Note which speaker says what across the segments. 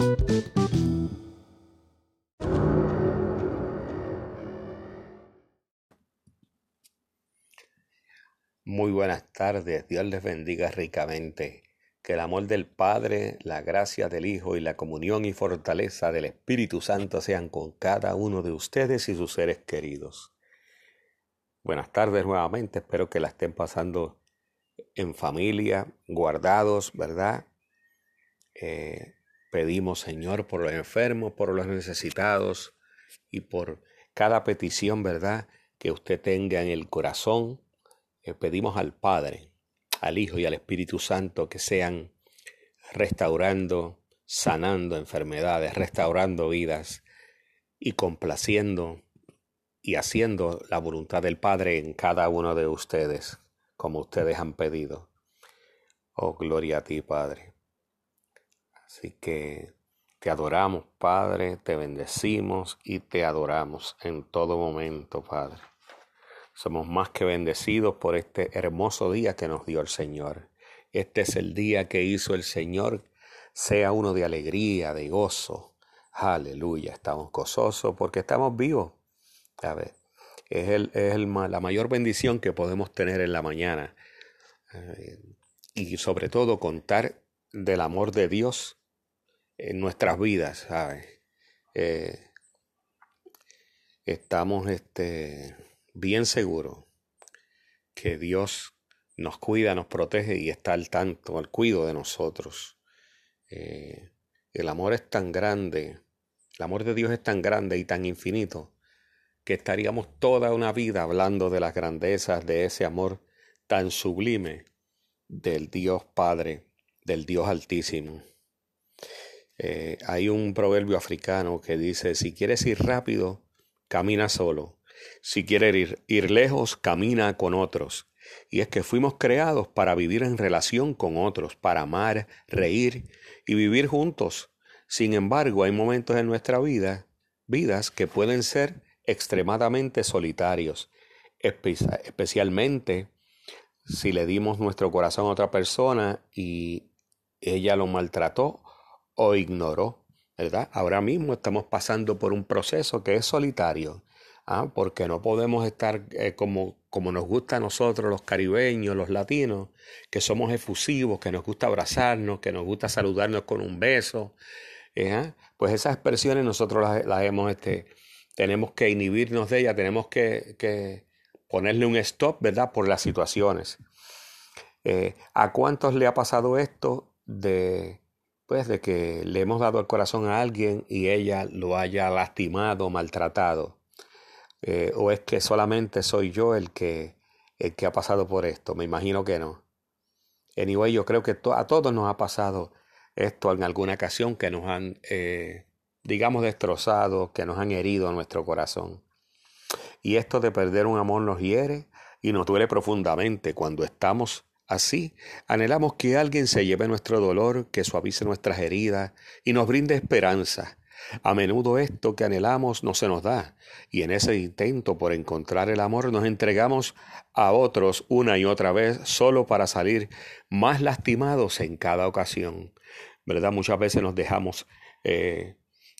Speaker 1: Muy buenas tardes, Dios les bendiga ricamente. Que el amor del Padre, la gracia del Hijo y la comunión y fortaleza del Espíritu Santo sean con cada uno de ustedes y sus seres queridos. Buenas tardes nuevamente, espero que la estén pasando en familia, guardados, ¿verdad? Eh, pedimos, Señor, por los enfermos, por los necesitados y por cada petición, ¿verdad? Que usted tenga en el corazón. Eh, pedimos al Padre al Hijo y al Espíritu Santo que sean restaurando, sanando enfermedades, restaurando vidas y complaciendo y haciendo la voluntad del Padre en cada uno de ustedes, como ustedes han pedido. Oh, gloria a ti, Padre. Así que te adoramos, Padre, te bendecimos y te adoramos en todo momento, Padre. Somos más que bendecidos por este hermoso día que nos dio el Señor. Este es el día que hizo el Señor, sea uno de alegría, de gozo. Aleluya, estamos gozosos porque estamos vivos. A es, el, es la mayor bendición que podemos tener en la mañana. Eh, y sobre todo contar del amor de Dios en nuestras vidas, ¿sabes? Eh, estamos este, bien seguro que Dios nos cuida, nos protege y está al tanto, al cuido de nosotros. Eh, el amor es tan grande, el amor de Dios es tan grande y tan infinito que estaríamos toda una vida hablando de las grandezas de ese amor tan sublime del Dios Padre, del Dios Altísimo. Eh, hay un proverbio africano que dice, si quieres ir rápido, camina solo. Si quieres ir, lejos, camina con otros. Y es que fuimos creados para vivir en relación con otros, para amar, reír y vivir juntos. Sin embargo, hay momentos en nuestra vida, vidas que pueden ser extremadamente solitarios, especialmente si le dimos nuestro corazón a otra persona y ella lo maltrató o ignoró, ¿verdad? Ahora mismo estamos pasando por un proceso que es solitario ¿ah? porque no podemos estar eh, como, como nos gusta a nosotros los caribeños, los latinos, que somos efusivos, que nos gusta abrazarnos, que nos gusta saludarnos con un beso. ¿eh? Pues esas expresiones nosotros las, hemos, este, tenemos que inhibirnos de ellas, tenemos que, que, ponerle un stop, ¿verdad? Por las situaciones. Eh, ¿A cuántos le ha pasado esto de, pues, de que le hemos dado el corazón a alguien y ella lo haya lastimado, maltratado? Eh, ¿O es que solamente soy yo el que, el que ha pasado por esto? Me imagino que no. Anyway, yo creo que a todos nos ha pasado esto en alguna ocasión que nos han, eh, digamos, destrozado, que nos han herido nuestro corazón. Y esto de perder un amor nos hiere y nos duele profundamente cuando estamos así. Anhelamos que alguien se lleve nuestro dolor, que suavice nuestras heridas y nos brinde esperanza a menudo esto que anhelamos no se nos da, y en ese intento por encontrar el amor nos entregamos a otros una y otra vez solo para salir más lastimados en cada ocasión. ¿Verdad? Muchas veces nos dejamos eh,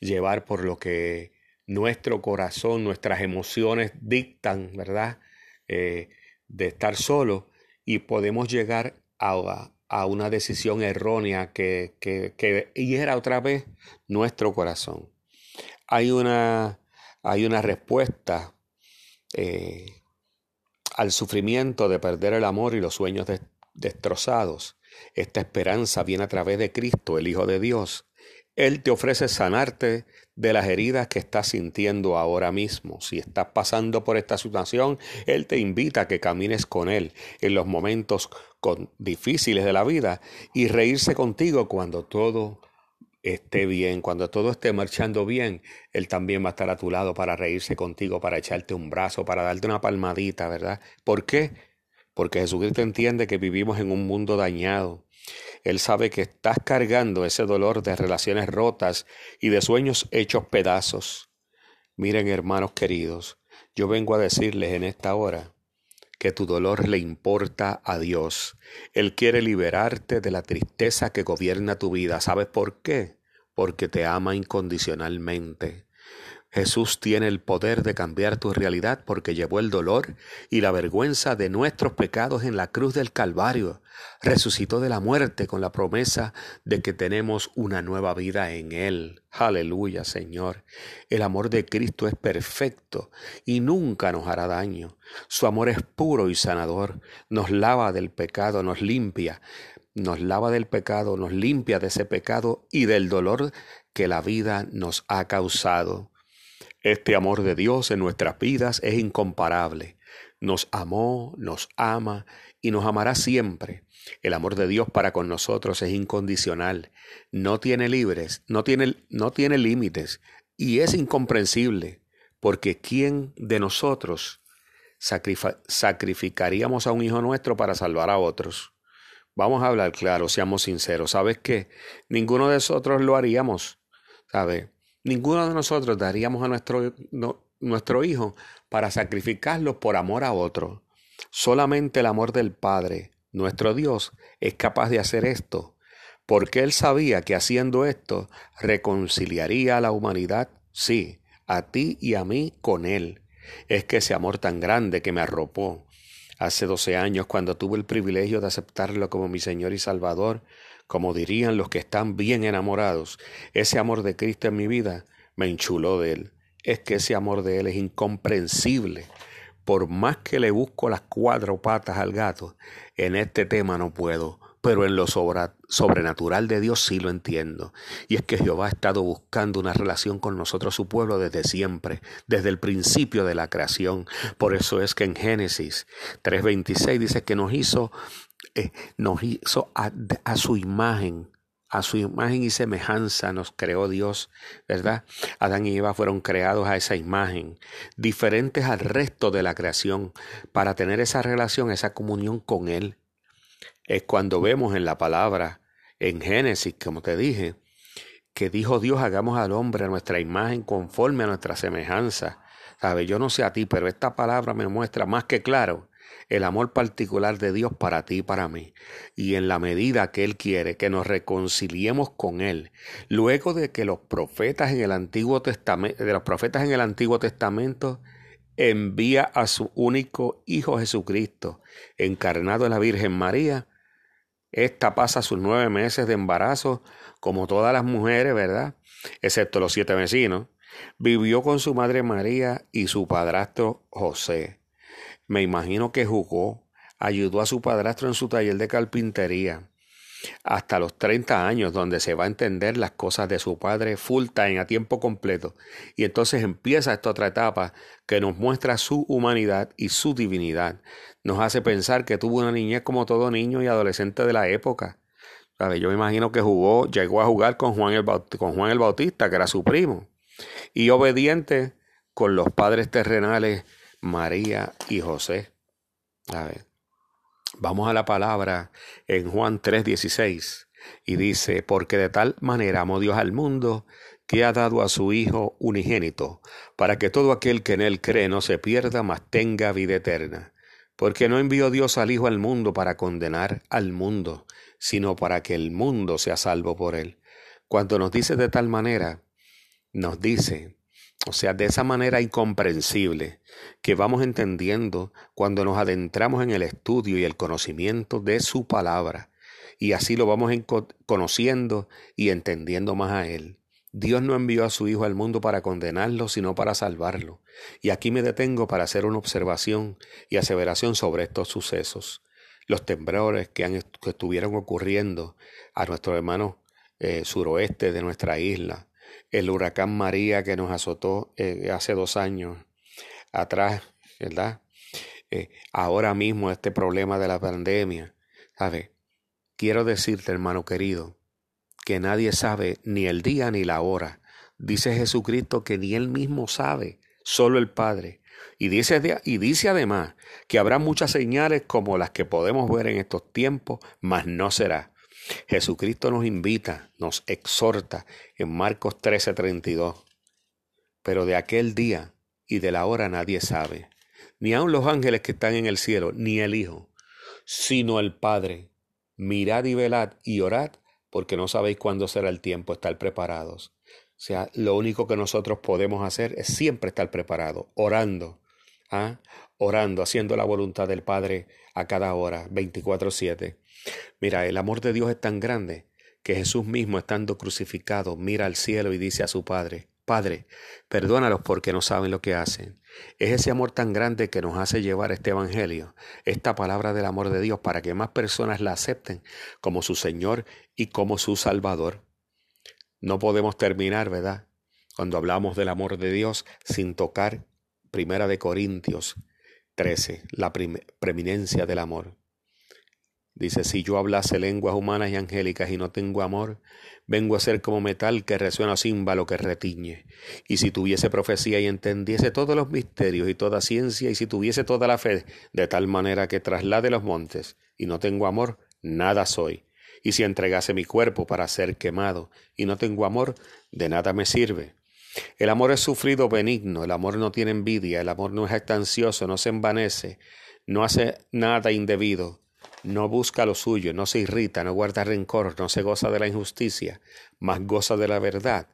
Speaker 1: llevar por lo que nuestro corazón, nuestras emociones dictan, ¿verdad? Eh, de estar solo y podemos llegar a, a una decisión errónea que, que, hiera otra vez nuestro corazón. Hay una, hay una respuesta eh, al sufrimiento de perder el amor y los sueños destrozados. Esta esperanza viene a través de Cristo, el Hijo de Dios. Él te ofrece sanarte de las heridas que estás sintiendo ahora mismo. Si estás pasando por esta situación, Él te invita a que camines con Él en los momentos difíciles de la vida y reírse contigo cuando todo esté bien, cuando todo esté marchando bien, Él también va a estar a tu lado para reírse contigo, para echarte un brazo, para darte una palmadita, ¿verdad? ¿Por qué? Porque Jesucristo entiende que vivimos en un mundo dañado. Él sabe que estás cargando ese dolor de relaciones rotas y de sueños hechos pedazos. Miren, hermanos queridos, yo vengo a decirles en esta hora que tu dolor le importa a Dios. Él quiere liberarte de la tristeza que gobierna tu vida. ¿Sabes por qué? porque te ama incondicionalmente. Jesús tiene el poder de cambiar tu realidad porque llevó el dolor y la vergüenza de nuestros pecados en la cruz del Calvario. Resucitó de la muerte con la promesa de que tenemos una nueva vida en Él. Aleluya, Señor. El amor de Cristo es perfecto y nunca nos hará daño. Su amor es puro y sanador. Nos lava del pecado, nos limpia. Nos lava del pecado, nos limpia de ese pecado y del dolor que la vida nos ha causado. Este amor de Dios en nuestras vidas es incomparable. Nos amó, nos ama y nos amará siempre. El amor de Dios para con nosotros es incondicional. No tiene libres, no tiene, no tiene límites y es incomprensible porque ¿quién de nosotros sacrificaríamos a un hijo nuestro para salvar a otros? Vamos a hablar claro, seamos sinceros. ¿Sabes qué? Ninguno de nosotros lo haríamos. ¿Sabes? Ninguno de nosotros daríamos a nuestro, nuestro hijo para sacrificarlo por amor a otro. Solamente el amor del Padre, nuestro Dios, es capaz de hacer esto, porque Él sabía que haciendo esto reconciliaría a la humanidad, sí, a ti y a mí con Él. Es que ese amor tan grande que me arropó hace doce años cuando tuve el privilegio de aceptarlo como mi Señor y Salvador, como dirían los que están bien enamorados, ese amor de Cristo en mi vida me enchuló de Él. Es que ese amor de Él es incomprensible. Por más que le busco las cuatro patas al gato, en este tema no puedo, pero en lo sobrenatural de Dios sí lo entiendo. Y es que Jehová ha estado buscando una relación con nosotros, su pueblo, desde siempre, desde el principio de la creación. Por eso es que en Génesis 3.26 dice que nos hizo eh, nos hizo a, su imagen, a su imagen y semejanza nos creó Dios, ¿verdad? Adán y Eva fueron creados a esa imagen, diferentes al resto de la creación, para tener esa relación, esa comunión con Él. Es cuando vemos en la palabra, en Génesis, como te dije, que dijo Dios, hagamos al hombre a nuestra imagen conforme a nuestra semejanza. ¿Sabe? Yo no sé a ti, pero esta palabra me muestra más que claro el amor particular de Dios para ti y para mí. Y en la medida que Él quiere que nos reconciliemos con Él, luego de que los profetas en el Antiguo Testamento, de los profetas en el Antiguo Testamento, envía a su único Hijo Jesucristo, encarnado en la Virgen María, esta pasa sus nueve meses de embarazo, como todas las mujeres, ¿verdad? Excepto los siete vecinos. Vivió con su madre María y su padrastro José. Me imagino que jugó, ayudó a su padrastro en su taller de carpintería hasta los 30 años, donde se va a entender las cosas de su padre full time, a tiempo completo. Y entonces empieza esta otra etapa que nos muestra su humanidad y su divinidad. Nos hace pensar que tuvo una niñez como todo niño y adolescente de la época. Yo me imagino que jugó, llegó a jugar con Juan, el con Juan el Bautista, que era su primo, y obediente con los padres terrenales María y José. Vamos a la palabra en Juan 3:16 y dice, porque de tal manera amó Dios al mundo que ha dado a su Hijo unigénito, para que todo aquel que en él cree no se pierda, mas tenga vida eterna. Porque no envió Dios al Hijo al mundo para condenar al mundo, sino para que el mundo sea salvo por él. Cuando nos dice de tal manera, nos dice o sea, de esa manera incomprensible que vamos entendiendo cuando nos adentramos en el estudio y el conocimiento de su palabra. Y así lo vamos conociendo y entendiendo más a Él. Dios no envió a su Hijo al mundo para condenarlo, sino para salvarlo. Y aquí me detengo para hacer una observación y aseveración sobre estos sucesos. Los temblores que, estuvieron ocurriendo a nuestro hermano eh, suroeste de nuestra isla, el huracán María que nos azotó eh, hace dos años atrás, ¿verdad? Eh, ahora mismo este problema de la pandemia, ¿sabes? Quiero decirte, hermano querido, que nadie sabe ni el día ni la hora. Dice Jesucristo que ni él mismo sabe, solo el Padre. Y dice, y dice además que habrá muchas señales como las que podemos ver en estos tiempos, mas no será. Jesucristo nos invita, nos exhorta en Marcos 13:32. Pero de aquel día y de la hora nadie sabe, ni aun los ángeles que están en el cielo, ni el Hijo, sino el Padre. Mirad y velad y orad porque no sabéis cuándo será el tiempo, estar preparados. O sea, lo único que nosotros podemos hacer es siempre estar preparados, orando, ¿ah? orando, haciendo la voluntad del Padre a cada hora, 24/7. Mira, el amor de Dios es tan grande que Jesús mismo, estando crucificado, mira al cielo y dice a su Padre, Padre, perdónalos porque no saben lo que hacen. Es ese amor tan grande que nos hace llevar este Evangelio, esta palabra del amor de Dios, para que más personas la acepten como su Señor y como su Salvador. No podemos terminar, ¿verdad? Cuando hablamos del amor de Dios sin tocar Primera de Corintios 13, la preeminencia del amor. Dice, si yo hablase lenguas humanas y angélicas y no tengo amor, vengo a ser como metal que resuena címbalo que retiñe. Y si tuviese profecía y entendiese todos los misterios y toda ciencia, y si tuviese toda la fe, de tal manera que traslade los montes, y no tengo amor, nada soy. Y si entregase mi cuerpo para ser quemado, y no tengo amor, de nada me sirve. El amor es sufrido benigno, el amor no tiene envidia, el amor no es ansioso, no se envanece, no hace nada indebido no busca lo suyo, no se irrita, no guarda rencor, no se goza de la injusticia, mas goza de la verdad.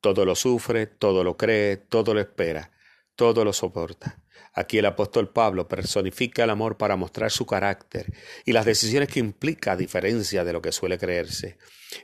Speaker 1: Todo lo sufre, todo lo cree, todo lo espera, todo lo soporta. Aquí el apóstol Pablo personifica el amor para mostrar su carácter y las decisiones que implica a diferencia de lo que suele creerse.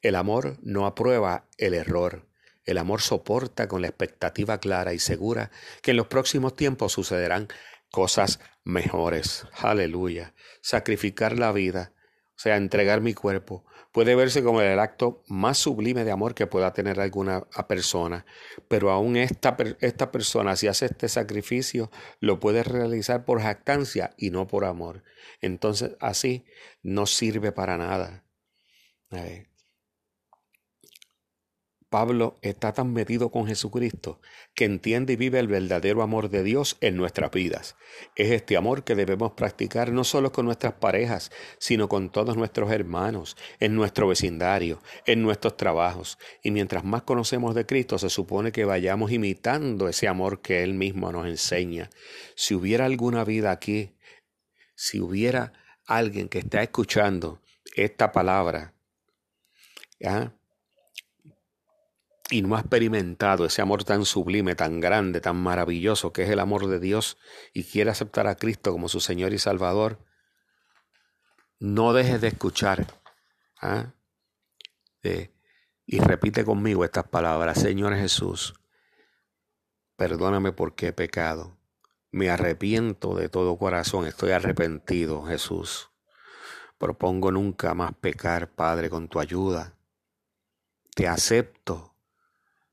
Speaker 1: El amor no aprueba el error. El amor soporta con la expectativa clara y segura que en los próximos tiempos sucederán cosas mejores. Aleluya. Sacrificar la vida, o sea, entregar mi cuerpo, puede verse como el acto más sublime de amor que pueda tener alguna persona. Pero aún esta, esta persona, si hace este sacrificio, lo puede realizar por jactancia y no por amor. Entonces, así no sirve para nada. Pablo está tan metido con Jesucristo que entiende y vive el verdadero amor de Dios en nuestras vidas. Es este amor que debemos practicar no solo con nuestras parejas, sino con todos nuestros hermanos, en nuestro vecindario, en nuestros trabajos. Y mientras más conocemos de Cristo, se supone que vayamos imitando ese amor que Él mismo nos enseña. Si hubiera alguna vida aquí, si hubiera alguien que está escuchando esta palabra, ¿ya? Y no ha experimentado ese amor tan sublime, tan grande, tan maravilloso que es el amor de Dios y quiere aceptar a Cristo como su Señor y Salvador, no dejes de escuchar. ¿ah? y repite conmigo estas palabras, Señor Jesús, perdóname porque he pecado. Me arrepiento de todo corazón, estoy arrepentido, Jesús. Propongo nunca más pecar, Padre, con tu ayuda. Te acepto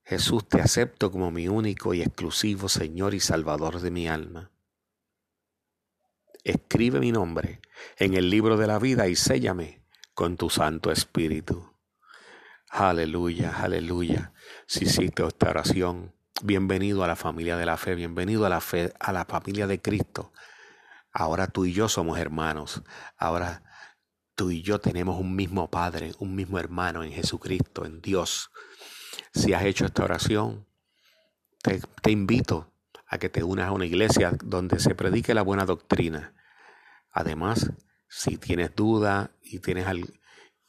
Speaker 1: Jesús, te acepto como mi único y exclusivo Señor y Salvador de mi alma. Escribe mi nombre en el libro de la vida y séllame con tu Santo Espíritu. Aleluya, aleluya. Si hiciste esta oración, bienvenido a la familia de la fe, bienvenido a la fe, a la familia de Cristo. Ahora tú y yo somos hermanos. Ahora tú y yo tenemos un mismo Padre, un mismo hermano en Jesucristo, en Dios. Si has hecho esta oración, te, invito a que te unas a una iglesia donde se predique la buena doctrina. Además, si tienes duda y tienes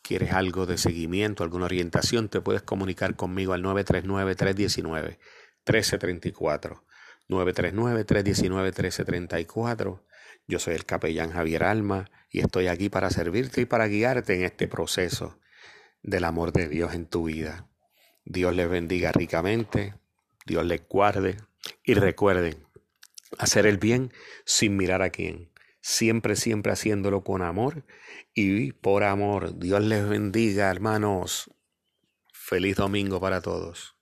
Speaker 1: quieres algo de seguimiento, alguna orientación, te puedes comunicar conmigo al 939-319-1334. 939-319-1334. Yo soy el capellán Javier Alma y estoy aquí para servirte y para guiarte en este proceso del amor de Dios en tu vida. Dios les bendiga ricamente, Dios les guarde y recuerden hacer el bien sin mirar a quién, siempre, siempre haciéndolo con amor y por amor. Dios les bendiga, hermanos. Feliz domingo para todos.